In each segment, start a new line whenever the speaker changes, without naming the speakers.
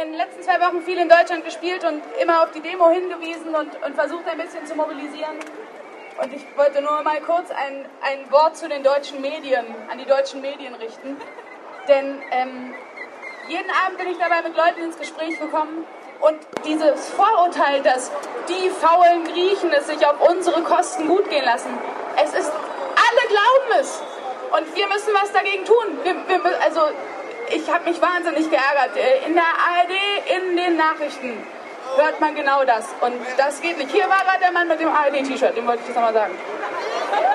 den letzten zwei Wochen viel in Deutschland gespielt und immer auf die Demo hingewiesen und, und versucht ein bisschen zu mobilisieren. Und ich wollte nur mal kurz ein, ein Wort zu den deutschen Medien, an die deutschen Medien richten. Denn ähm, jeden Abend bin ich dabei mit Leuten ins Gespräch gekommen und dieses Vorurteil, dass die faulen Griechen es sich auf unsere Kosten gut gehen lassen, es ist, alle glauben es. Und wir müssen was dagegen tun. Wir, wir, also ich habe mich wahnsinnig geärgert. Äh, in der ARD, in den Nachrichten hört man genau das. Und das geht nicht. Hier war gerade der Mann mit dem ARD-T-Shirt, dem wollte ich das nochmal sagen. Ah.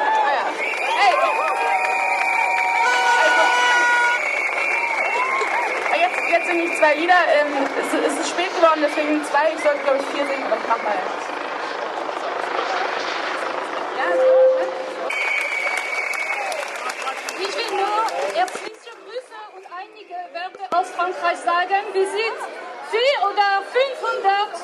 Also, jetzt, jetzt singe ich zwei Lieder. Ähm, es, es, ist spät geworden, deswegen zwei. Ich sollte, glaube ich, vier singen, aber ich mach mal. Ja, so, ne?
Ich will nur herzliche Grüße und einige Wörter aus Frankreich sagen. Wir sind vier oder 500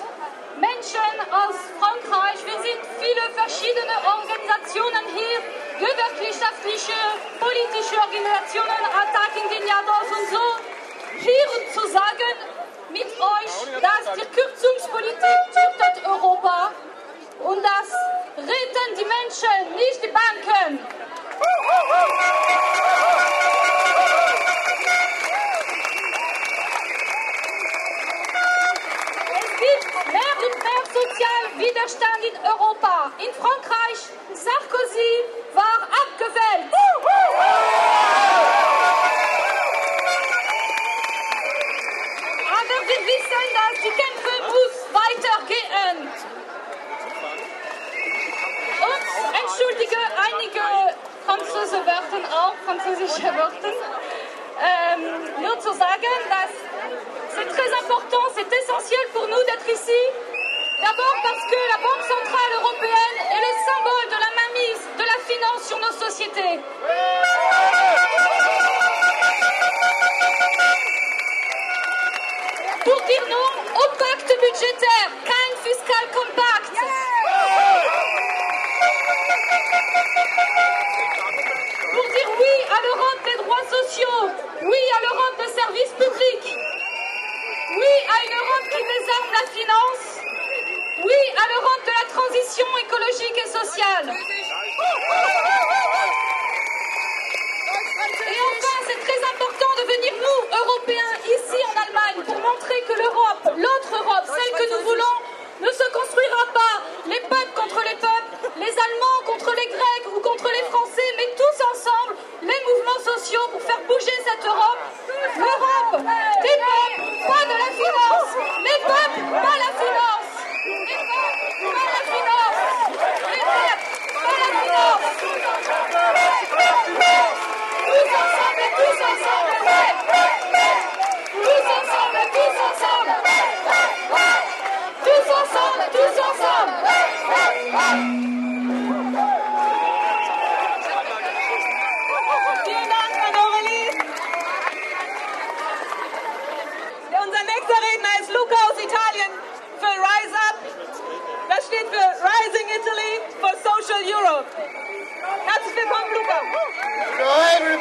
Menschen aus Frankreich. Wir sind viele verschiedene Organisationen hier, gewerkschaftliche, politische Organisationen, Attac Indignados und so, hier zu sagen mit euch, dass die Kürzungspolitik Sozialwiderstand in Europa. In Frankreich, Sarkozy war abgewählt. Aber wir wissen, dass die Kämpfe muss weitergehen. Und entschuldige einige französische Wörter auch, französische Wörter. Ähm, nur zu sagen, dass c'est très important, c'est essentiel pour nous d'être ici D'abord parce que la Banque Centrale Européenne est le symbole de la mainmise de la finance sur nos sociétés. Pour dire non au pacte budgétaire, kein fiscal compact. Et sociale. Et enfin, c'est très important de venir, nous, Européens, ici en Allemagne, pour montrer que l'Europe, l'autre Europe, celle que nous voulons, ne se construira pas les peuples contre les peuples, les Allemands contre les Grecs ou contre les Français, mais tous ensemble, les mouvements sociaux pour faire bouger cette Europe.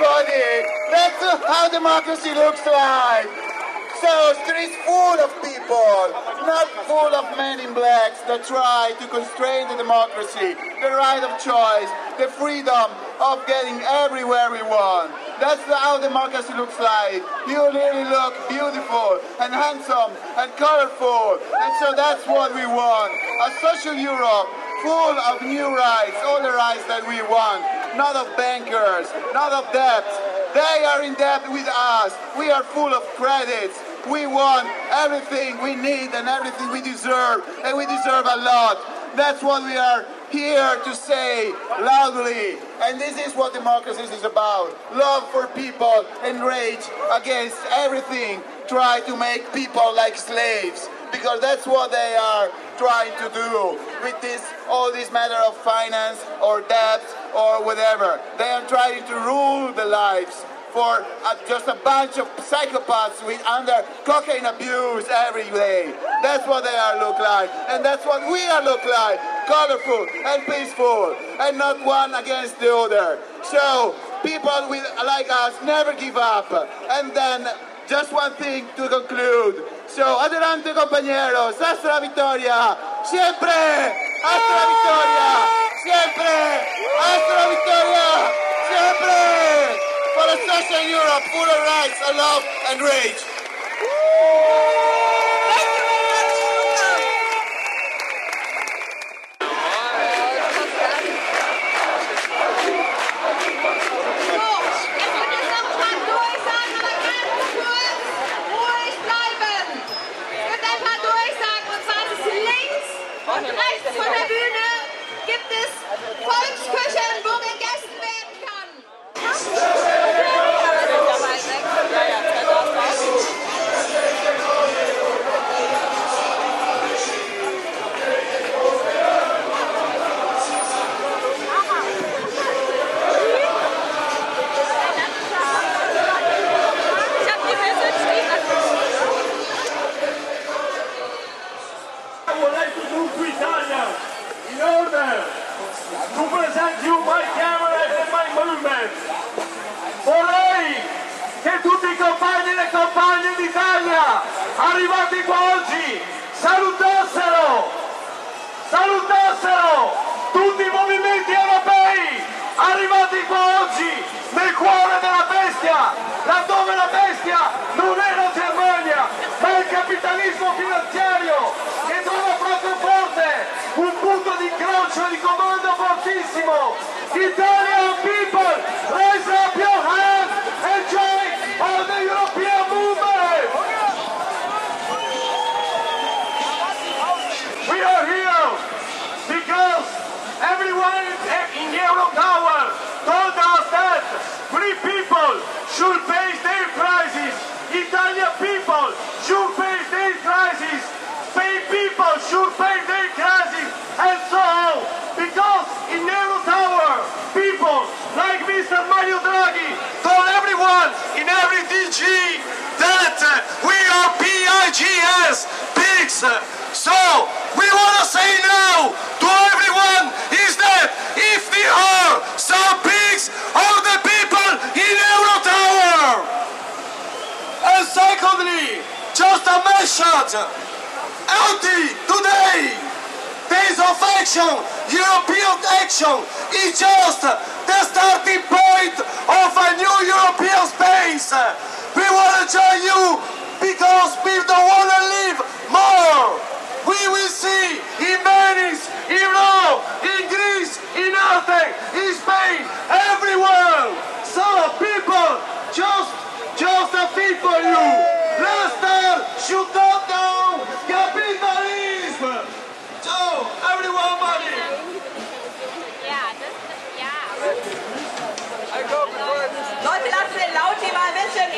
Everybody, that's how democracy looks like. So streets full of people, not full of men in blacks that try to constrain the democracy, the right of choice, the freedom of getting everywhere we want. That's how democracy looks like. You really look beautiful and handsome and colorful. And so that's what we want. A social Europe full of new rights, all the rights that we want. Not of bankers, not of debt. They are in debt with us. We are full of credits. We want everything we need and everything we deserve, and we deserve a lot. That's what we are here to say loudly. And this is what democracy is about. Love for people and rage against everything. Try to make people like slaves. Because that's what they are trying to do with this all this matter of finance or debt or whatever. They are trying to rule the lives for uh, just a bunch of psychopaths with under cocaine abuse every day. That's what they are look like, and that's what we are look like: colorful and peaceful, and not one against the other. So people with, like us never give up. And then just one thing to conclude: So, adelante compañeros, hasta la victoria, siempre, hasta la victoria, siempre, hasta la victoria, siempre, for a social Europe full of rights, and love and rage.
Von der Bühne Volksküche wo gegessen werden kann.
Arrivati qua oggi salutassero, salutassero tutti i movimenti europei arrivati qua oggi nel cuore della bestia, laddove la bestia non è la Germania, ma il capitalismo finanziario che trova proprio forte un punto di incrocio e di comando fortissimo. Italian like Mr. Mario Draghi told everyone in every DG that we are PIGS, pigs. So, we want to say now to everyone is that if there are some pigs of the people in Euro Tower. And secondly, just a message. Anti today, European action. Is just the starting point of
Klasse, laut mal ein bisschen.